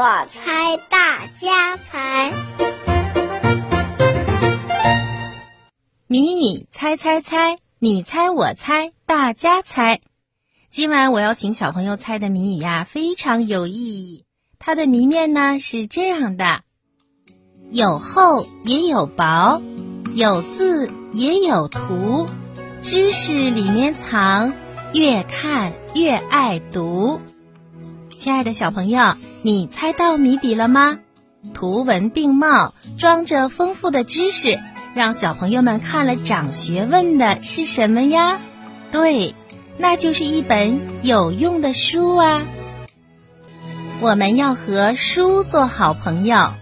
我猜大家猜。谜语猜猜猜你猜我猜大家猜。今晚我要请小朋友猜的谜语呀非常有意义它的谜面呢是这样的。有厚也有薄有字也有图知识里面藏越看越爱读。亲爱的小朋友，你猜到谜底了吗？图文并茂，装着丰富的知识。让小朋友们看了长学问的是什么呀？对，那就是一本有用的书啊！我们要和书做好朋友，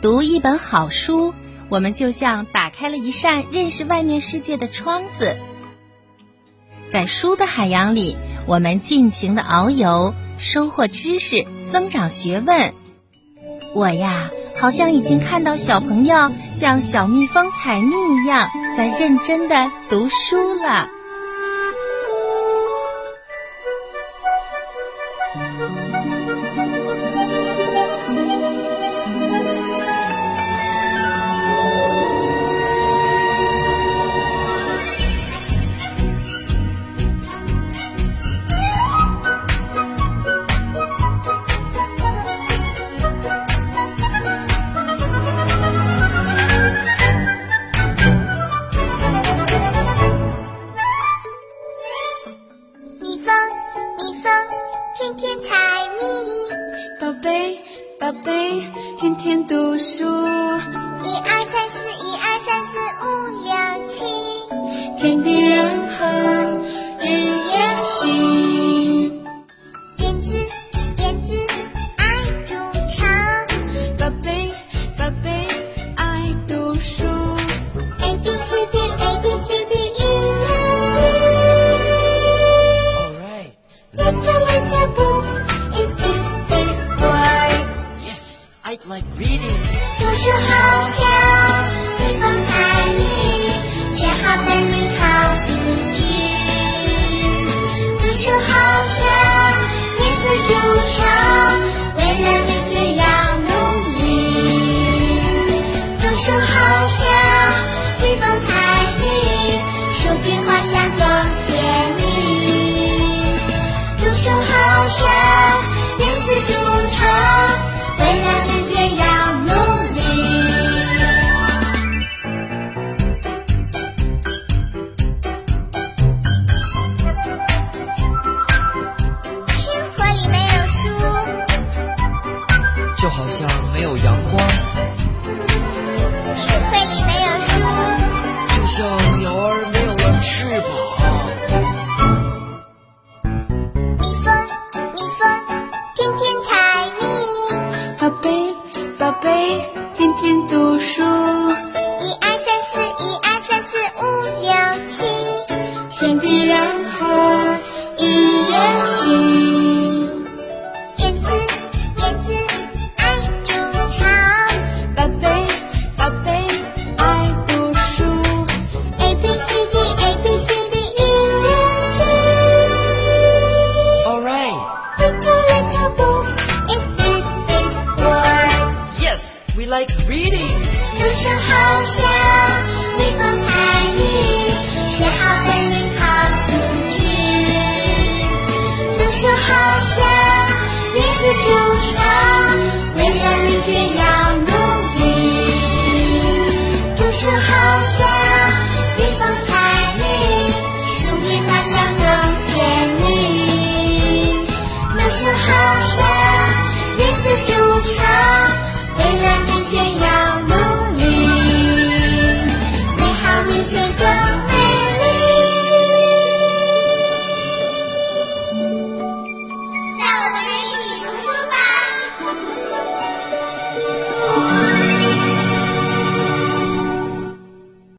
读一本好书，我们就像打开了一扇认识外面世界的窗子。在书的海洋里，我们尽情的遨游，收获知识，增长学问。我呀。好像已经看到小朋友像小蜜蜂采蜜一样，在认真的读书了。读书，一二三读书好像蜜蜂采蜜，学好本领就好像没有阳光，智慧里没有书，就像鸟儿没有了翅膀。蜜蜂，蜜蜂，天天采蜜。宝贝，宝贝，天天读书。book is big big world. Yes, we like reading. 读书好像蜜蜂采